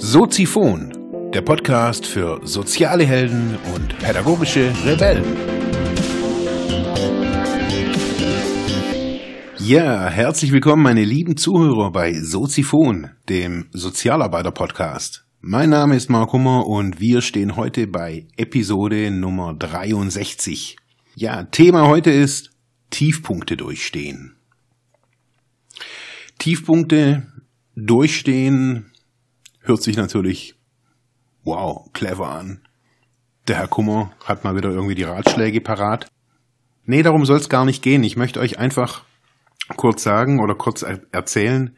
Soziphon, der Podcast für soziale Helden und pädagogische Rebellen. Ja, herzlich willkommen, meine lieben Zuhörer bei Soziphon, dem Sozialarbeiter-Podcast. Mein Name ist Mark Hummer und wir stehen heute bei Episode Nummer 63. Ja, Thema heute ist Tiefpunkte durchstehen. Tiefpunkte durchstehen hört sich natürlich wow, clever an. Der Herr Kummer hat mal wieder irgendwie die Ratschläge parat. Nee, darum soll es gar nicht gehen. Ich möchte euch einfach kurz sagen oder kurz erzählen,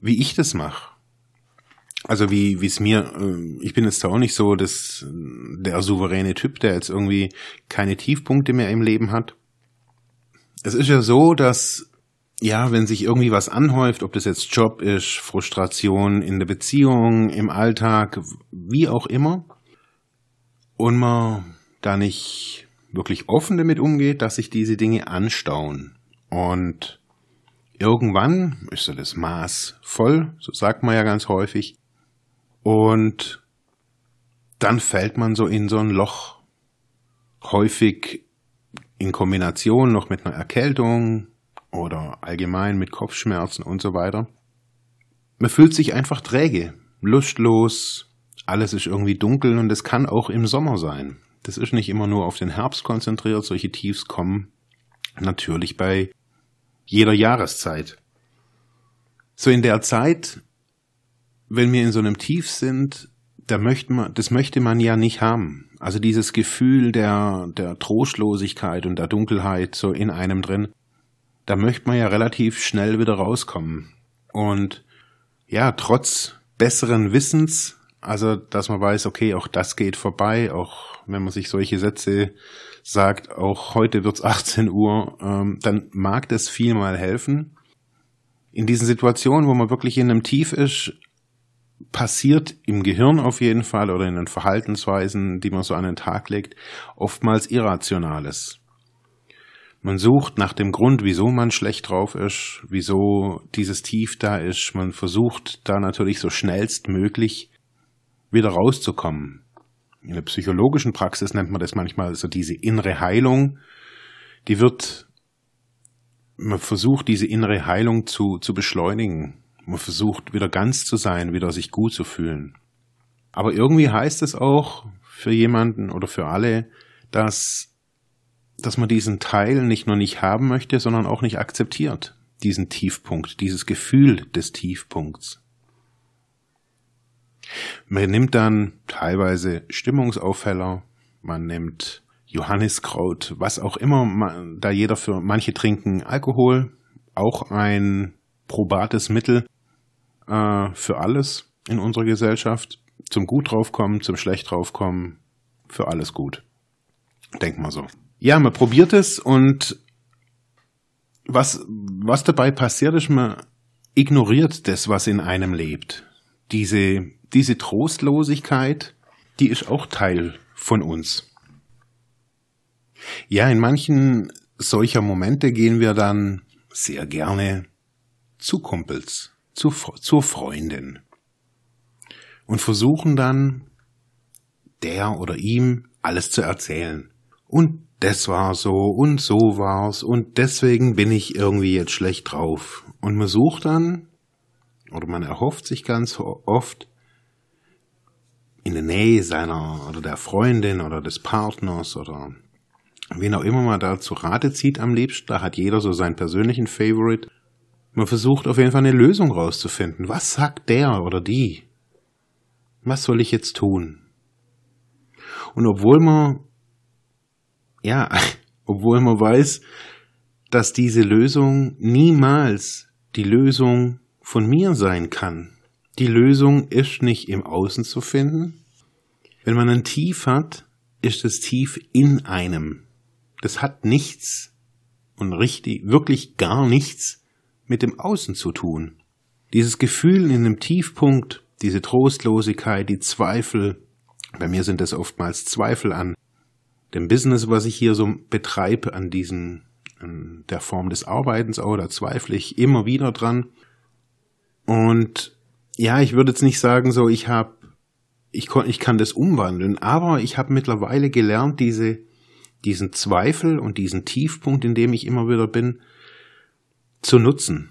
wie ich das mache. Also wie wie es mir, äh, ich bin jetzt da auch nicht so das, der souveräne Typ, der jetzt irgendwie keine Tiefpunkte mehr im Leben hat. Es ist ja so, dass ja, wenn sich irgendwie was anhäuft, ob das jetzt Job ist, Frustration in der Beziehung, im Alltag, wie auch immer, und man da nicht wirklich offen damit umgeht, dass sich diese Dinge anstauen. Und irgendwann ist so das Maß voll, so sagt man ja ganz häufig, und dann fällt man so in so ein Loch. Häufig in Kombination noch mit einer Erkältung oder allgemein mit Kopfschmerzen und so weiter. Man fühlt sich einfach träge, lustlos, alles ist irgendwie dunkel und es kann auch im Sommer sein. Das ist nicht immer nur auf den Herbst konzentriert, solche Tiefs kommen natürlich bei jeder Jahreszeit. So in der Zeit wenn wir in so einem Tief sind, da möchte man, das möchte man ja nicht haben. Also dieses Gefühl der, der Trostlosigkeit und der Dunkelheit so in einem drin, da möchte man ja relativ schnell wieder rauskommen. Und ja, trotz besseren Wissens, also dass man weiß, okay, auch das geht vorbei, auch wenn man sich solche Sätze sagt, auch heute wird's 18 Uhr, ähm, dann mag das viel mal helfen. In diesen Situationen, wo man wirklich in einem Tief ist, passiert im Gehirn auf jeden Fall oder in den Verhaltensweisen, die man so an den Tag legt, oftmals Irrationales. Man sucht nach dem Grund, wieso man schlecht drauf ist, wieso dieses Tief da ist. Man versucht da natürlich so schnellstmöglich wieder rauszukommen. In der psychologischen Praxis nennt man das manchmal so diese innere Heilung. Die wird, man versucht diese innere Heilung zu, zu beschleunigen. Man versucht wieder ganz zu sein, wieder sich gut zu fühlen. Aber irgendwie heißt es auch für jemanden oder für alle, dass, dass man diesen Teil nicht nur nicht haben möchte, sondern auch nicht akzeptiert. Diesen Tiefpunkt, dieses Gefühl des Tiefpunkts. Man nimmt dann teilweise Stimmungsaufheller, man nimmt Johanniskraut, was auch immer, da jeder für manche trinken Alkohol, auch ein probates Mittel, äh, für alles in unserer Gesellschaft. Zum gut draufkommen, zum schlecht draufkommen, für alles gut. Denk mal so. Ja, man probiert es und was, was dabei passiert ist, man ignoriert das, was in einem lebt. Diese, diese Trostlosigkeit, die ist auch Teil von uns. Ja, in manchen solcher Momente gehen wir dann sehr gerne zu Kumpels, zu, zur Freundin und versuchen dann der oder ihm alles zu erzählen. Und das war so und so war's und deswegen bin ich irgendwie jetzt schlecht drauf. Und man sucht dann oder man erhofft sich ganz oft in der Nähe seiner oder der Freundin oder des Partners oder wen auch immer man da zu Rate zieht am liebsten, da hat jeder so seinen persönlichen Favorite, man versucht auf jeden Fall eine Lösung rauszufinden. Was sagt der oder die? Was soll ich jetzt tun? Und obwohl man, ja, obwohl man weiß, dass diese Lösung niemals die Lösung von mir sein kann. Die Lösung ist nicht im Außen zu finden. Wenn man ein Tief hat, ist das Tief in einem. Das hat nichts und richtig, wirklich gar nichts mit dem Außen zu tun. Dieses Gefühl in einem Tiefpunkt, diese Trostlosigkeit, die Zweifel, bei mir sind es oftmals Zweifel an dem Business, was ich hier so betreibe, an diesen an der Form des Arbeitens auch, da zweifle ich immer wieder dran. Und ja, ich würde jetzt nicht sagen, so ich habe, ich, ich kann das umwandeln, aber ich habe mittlerweile gelernt, diese, diesen Zweifel und diesen Tiefpunkt, in dem ich immer wieder bin, zu nutzen.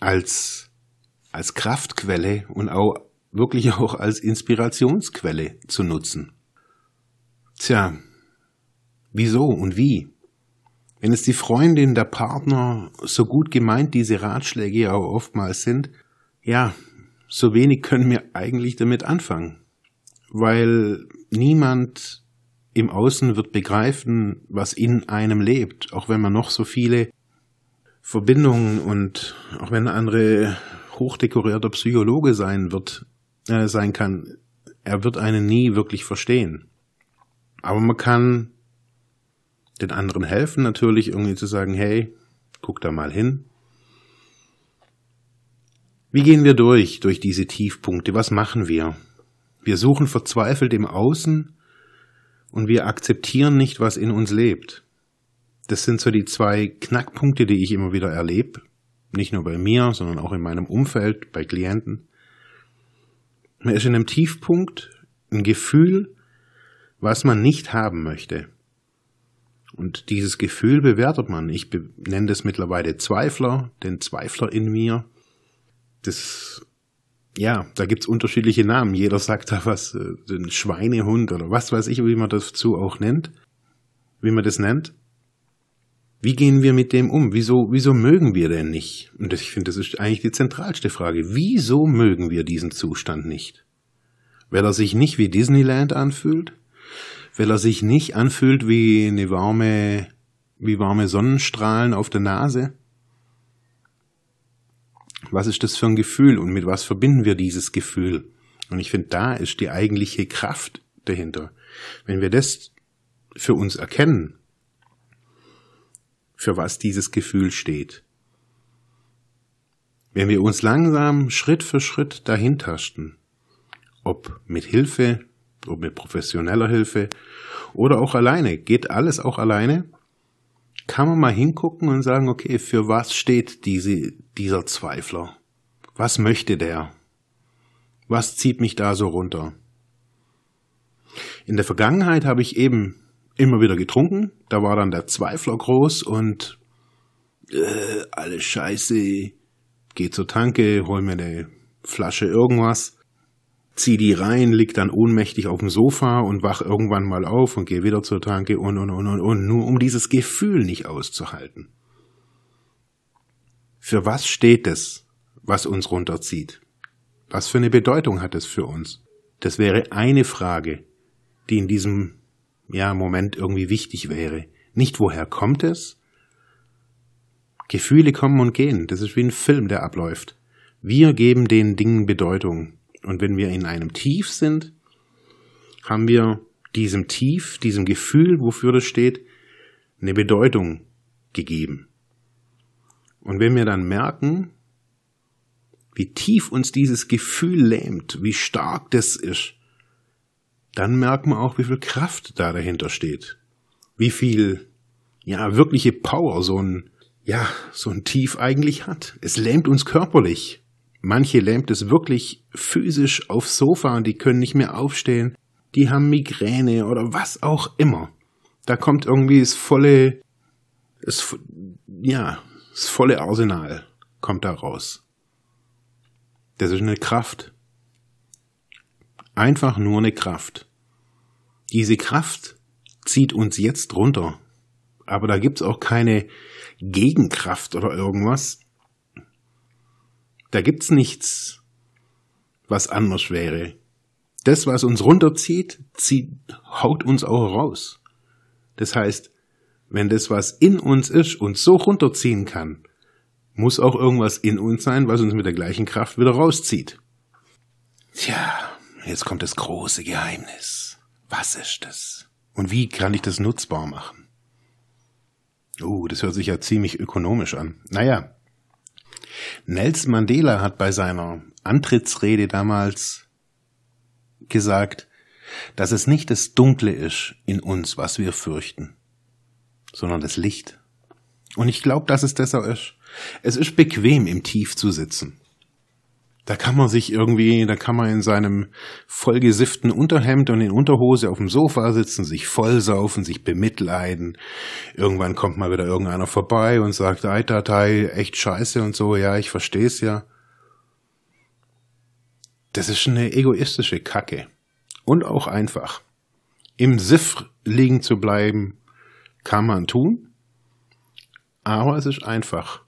Als, als Kraftquelle und auch wirklich auch als Inspirationsquelle zu nutzen. Tja, wieso und wie? Wenn es die Freundin, der Partner, so gut gemeint diese Ratschläge ja auch oftmals sind, ja, so wenig können wir eigentlich damit anfangen. Weil niemand im Außen wird begreifen, was in einem lebt, auch wenn man noch so viele Verbindungen und auch wenn ein andere hochdekorierter Psychologe sein wird, äh, sein kann, er wird einen nie wirklich verstehen. Aber man kann den anderen helfen, natürlich irgendwie zu sagen, hey, guck da mal hin. Wie gehen wir durch, durch diese Tiefpunkte? Was machen wir? Wir suchen verzweifelt im Außen und wir akzeptieren nicht, was in uns lebt. Das sind so die zwei Knackpunkte, die ich immer wieder erlebe. Nicht nur bei mir, sondern auch in meinem Umfeld, bei Klienten. Man ist in einem Tiefpunkt, ein Gefühl, was man nicht haben möchte. Und dieses Gefühl bewertet man. Ich nenne das mittlerweile Zweifler, den Zweifler in mir. Das, ja, da gibt's unterschiedliche Namen. Jeder sagt da was, äh, den Schweinehund oder was weiß ich, wie man das dazu auch nennt. Wie man das nennt. Wie gehen wir mit dem um? Wieso, wieso mögen wir denn nicht? Und ich finde, das ist eigentlich die zentralste Frage. Wieso mögen wir diesen Zustand nicht? Weil er sich nicht wie Disneyland anfühlt? weil er sich nicht anfühlt wie eine warme, wie warme Sonnenstrahlen auf der Nase. Was ist das für ein Gefühl und mit was verbinden wir dieses Gefühl? Und ich finde, da ist die eigentliche Kraft dahinter. Wenn wir das für uns erkennen, für was dieses Gefühl steht, wenn wir uns langsam Schritt für Schritt dahin tasten, ob mit Hilfe ob mit professioneller Hilfe oder auch alleine, geht alles auch alleine, kann man mal hingucken und sagen, okay, für was steht diese, dieser Zweifler? Was möchte der? Was zieht mich da so runter? In der Vergangenheit habe ich eben immer wieder getrunken, da war dann der Zweifler groß und äh, alles scheiße, geh zur Tanke, hol mir eine Flasche irgendwas zieh die rein, lieg dann ohnmächtig auf dem Sofa und wach irgendwann mal auf und geh wieder zur Tanke und, und, und, und, und, nur um dieses Gefühl nicht auszuhalten. Für was steht es, was uns runterzieht? Was für eine Bedeutung hat es für uns? Das wäre eine Frage, die in diesem ja, Moment irgendwie wichtig wäre. Nicht woher kommt es? Gefühle kommen und gehen. Das ist wie ein Film, der abläuft. Wir geben den Dingen Bedeutung. Und wenn wir in einem Tief sind, haben wir diesem Tief, diesem Gefühl, wofür das steht, eine Bedeutung gegeben. Und wenn wir dann merken, wie tief uns dieses Gefühl lähmt, wie stark das ist, dann merken wir auch, wie viel Kraft da dahinter steht. Wie viel, ja, wirkliche Power so ein, ja, so ein Tief eigentlich hat. Es lähmt uns körperlich. Manche lähmt es wirklich physisch aufs Sofa und die können nicht mehr aufstehen. Die haben Migräne oder was auch immer. Da kommt irgendwie das volle, das, ja, das volle Arsenal kommt da raus. Das ist eine Kraft. Einfach nur eine Kraft. Diese Kraft zieht uns jetzt runter. Aber da gibt's auch keine Gegenkraft oder irgendwas. Da gibt's nichts, was anders wäre. Das, was uns runterzieht, zieht, haut uns auch raus. Das heißt, wenn das, was in uns ist, uns so runterziehen kann, muss auch irgendwas in uns sein, was uns mit der gleichen Kraft wieder rauszieht. Tja, jetzt kommt das große Geheimnis. Was ist das? Und wie kann ich das nutzbar machen? Oh, das hört sich ja ziemlich ökonomisch an. Naja, Nelson Mandela hat bei seiner Antrittsrede damals gesagt, dass es nicht das Dunkle ist in uns, was wir fürchten, sondern das Licht. Und ich glaube, dass es auch ist. Es ist bequem, im Tief zu sitzen. Da kann man sich irgendwie, da kann man in seinem vollgesifften Unterhemd und in Unterhose auf dem Sofa sitzen, sich vollsaufen, sich bemitleiden. Irgendwann kommt mal wieder irgendeiner vorbei und sagt, ei, Datei, echt scheiße und so, ja, ich versteh's ja. Das ist eine egoistische Kacke. Und auch einfach. Im Siff liegen zu bleiben, kann man tun. Aber es ist einfach.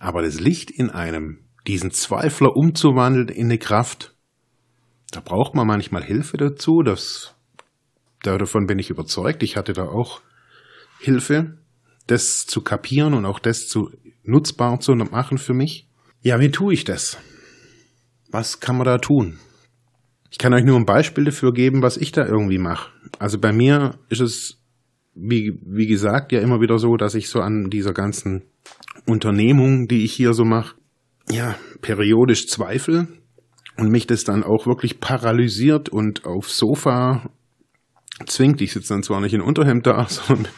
Aber das Licht in einem, diesen Zweifler umzuwandeln in eine Kraft, da braucht man manchmal Hilfe dazu. Das, davon bin ich überzeugt. Ich hatte da auch Hilfe, das zu kapieren und auch das zu nutzbar zu machen für mich. Ja, wie tue ich das? Was kann man da tun? Ich kann euch nur ein Beispiel dafür geben, was ich da irgendwie mache. Also bei mir ist es, wie, wie gesagt, ja immer wieder so, dass ich so an dieser ganzen Unternehmung, die ich hier so mache, ja, periodisch zweifle und mich das dann auch wirklich paralysiert und aufs Sofa zwingt. Ich sitze dann zwar nicht in Unterhemd da, sondern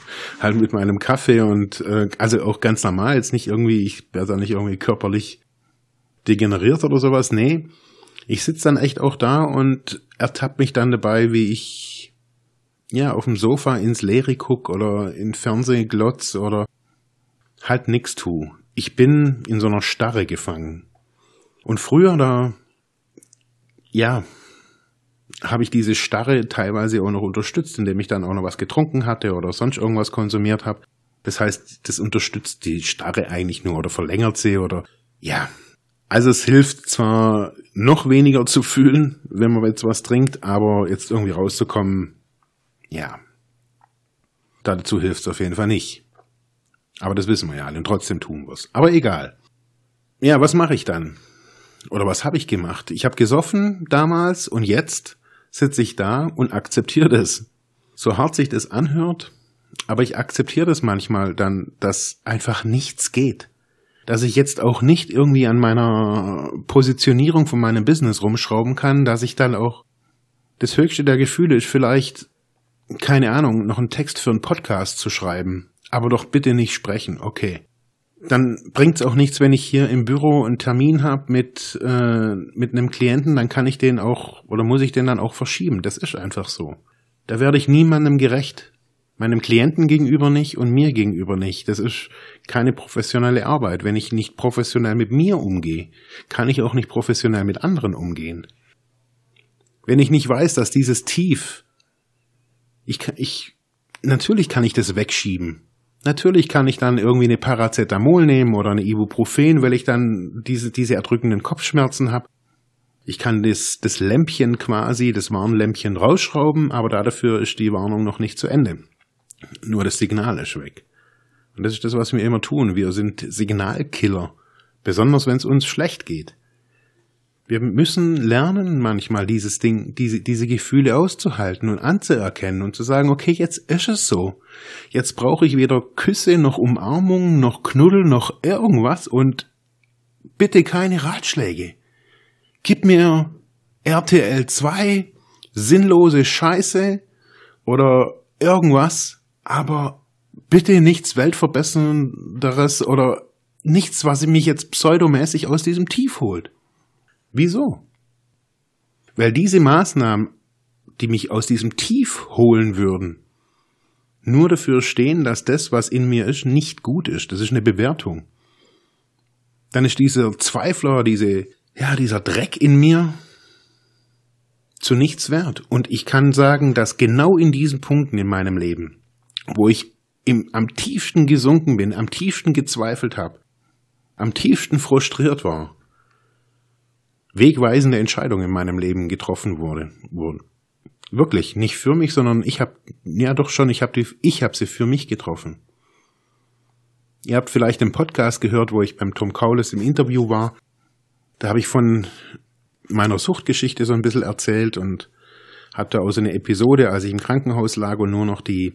halt mit meinem Kaffee und äh, also auch ganz normal, jetzt nicht irgendwie, ich werde da nicht irgendwie körperlich degeneriert oder sowas. Nee, ich sitze dann echt auch da und ertappe mich dann dabei, wie ich ja auf dem Sofa ins Leere guck oder in Fernsehen glotz oder halt nix tu. Ich bin in so einer Starre gefangen. Und früher da, ja, habe ich diese Starre teilweise auch noch unterstützt, indem ich dann auch noch was getrunken hatte oder sonst irgendwas konsumiert habe. Das heißt, das unterstützt die Starre eigentlich nur oder verlängert sie oder ja. Also es hilft zwar noch weniger zu fühlen, wenn man jetzt was trinkt, aber jetzt irgendwie rauszukommen, ja. Dazu hilft es auf jeden Fall nicht. Aber das wissen wir ja alle und trotzdem tun wir es. Aber egal. Ja, was mache ich dann? Oder was habe ich gemacht? Ich habe gesoffen damals und jetzt sitze ich da und akzeptiere das. So hart sich das anhört, aber ich akzeptiere das manchmal dann, dass einfach nichts geht. Dass ich jetzt auch nicht irgendwie an meiner Positionierung von meinem Business rumschrauben kann, dass ich dann auch das höchste der Gefühle ist vielleicht, keine Ahnung, noch einen Text für einen Podcast zu schreiben aber doch bitte nicht sprechen, okay. Dann bringt's auch nichts, wenn ich hier im Büro einen Termin habe mit, äh, mit einem Klienten, dann kann ich den auch oder muss ich den dann auch verschieben. Das ist einfach so. Da werde ich niemandem gerecht. Meinem Klienten gegenüber nicht und mir gegenüber nicht. Das ist keine professionelle Arbeit. Wenn ich nicht professionell mit mir umgehe, kann ich auch nicht professionell mit anderen umgehen. Wenn ich nicht weiß, dass dieses Tief, ich kann, ich, natürlich kann ich das wegschieben. Natürlich kann ich dann irgendwie eine Paracetamol nehmen oder eine Ibuprofen, weil ich dann diese, diese erdrückenden Kopfschmerzen habe. Ich kann das, das Lämpchen quasi, das Warnlämpchen rausschrauben, aber dafür ist die Warnung noch nicht zu Ende. Nur das Signal ist weg. Und das ist das, was wir immer tun. Wir sind Signalkiller. Besonders wenn es uns schlecht geht. Wir müssen lernen, manchmal dieses Ding, diese, diese Gefühle auszuhalten und anzuerkennen und zu sagen, okay, jetzt ist es so. Jetzt brauche ich weder Küsse, noch Umarmung, noch Knuddel, noch irgendwas und bitte keine Ratschläge. Gib mir RTL 2, sinnlose Scheiße oder irgendwas, aber bitte nichts Weltverbessernderes oder nichts, was mich jetzt pseudomäßig aus diesem Tief holt. Wieso? Weil diese Maßnahmen, die mich aus diesem Tief holen würden, nur dafür stehen, dass das, was in mir ist, nicht gut ist. Das ist eine Bewertung. Dann ist dieser Zweifler, diese, ja, dieser Dreck in mir zu nichts wert. Und ich kann sagen, dass genau in diesen Punkten in meinem Leben, wo ich im, am tiefsten gesunken bin, am tiefsten gezweifelt habe, am tiefsten frustriert war, wegweisende Entscheidung in meinem Leben getroffen wurde, wurden. Wirklich, nicht für mich, sondern ich habe, ja doch schon, ich habe ich habe sie für mich getroffen. Ihr habt vielleicht den Podcast gehört, wo ich beim Tom Kaulis im Interview war. Da habe ich von meiner Suchtgeschichte so ein bisschen erzählt und hatte auch so eine Episode, als ich im Krankenhaus lag und nur noch die,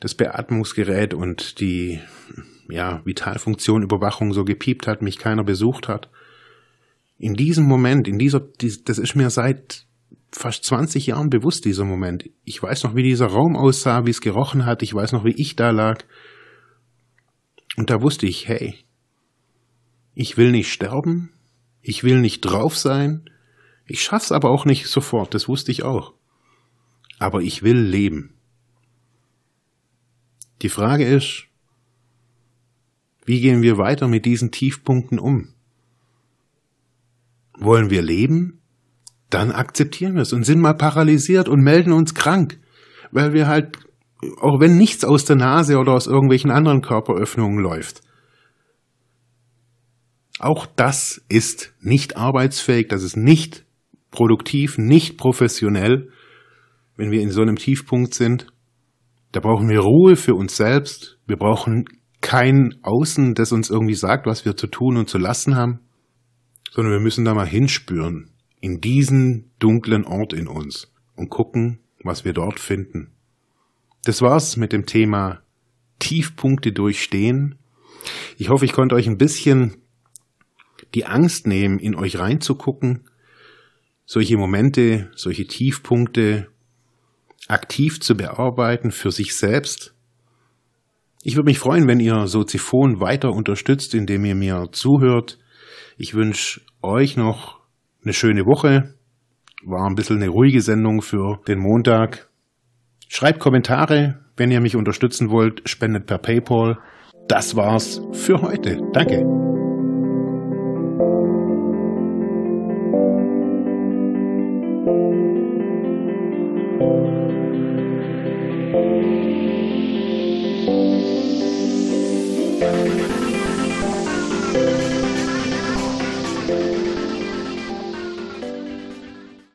das Beatmungsgerät und die, ja, Vitalfunktion, Überwachung so gepiept hat, mich keiner besucht hat in diesem Moment, in dieser, das ist mir seit fast 20 Jahren bewusst, dieser Moment. Ich weiß noch, wie dieser Raum aussah, wie es gerochen hat. Ich weiß noch, wie ich da lag. Und da wusste ich, hey, ich will nicht sterben. Ich will nicht drauf sein. Ich schaff's aber auch nicht sofort. Das wusste ich auch. Aber ich will leben. Die Frage ist, wie gehen wir weiter mit diesen Tiefpunkten um? Wollen wir leben? Dann akzeptieren wir es und sind mal paralysiert und melden uns krank, weil wir halt, auch wenn nichts aus der Nase oder aus irgendwelchen anderen Körperöffnungen läuft, auch das ist nicht arbeitsfähig, das ist nicht produktiv, nicht professionell, wenn wir in so einem Tiefpunkt sind. Da brauchen wir Ruhe für uns selbst. Wir brauchen kein Außen, das uns irgendwie sagt, was wir zu tun und zu lassen haben, sondern wir müssen da mal hinspüren, in diesen dunklen Ort in uns und gucken, was wir dort finden. Das war's mit dem Thema Tiefpunkte durchstehen. Ich hoffe, ich konnte euch ein bisschen die Angst nehmen, in euch reinzugucken, solche Momente, solche Tiefpunkte aktiv zu bearbeiten für sich selbst ich würde mich freuen, wenn ihr Soziphon weiter unterstützt, indem ihr mir zuhört. Ich wünsche euch noch eine schöne Woche. War ein bisschen eine ruhige Sendung für den Montag. Schreibt Kommentare, wenn ihr mich unterstützen wollt. Spendet per PayPal. Das war's für heute. Danke.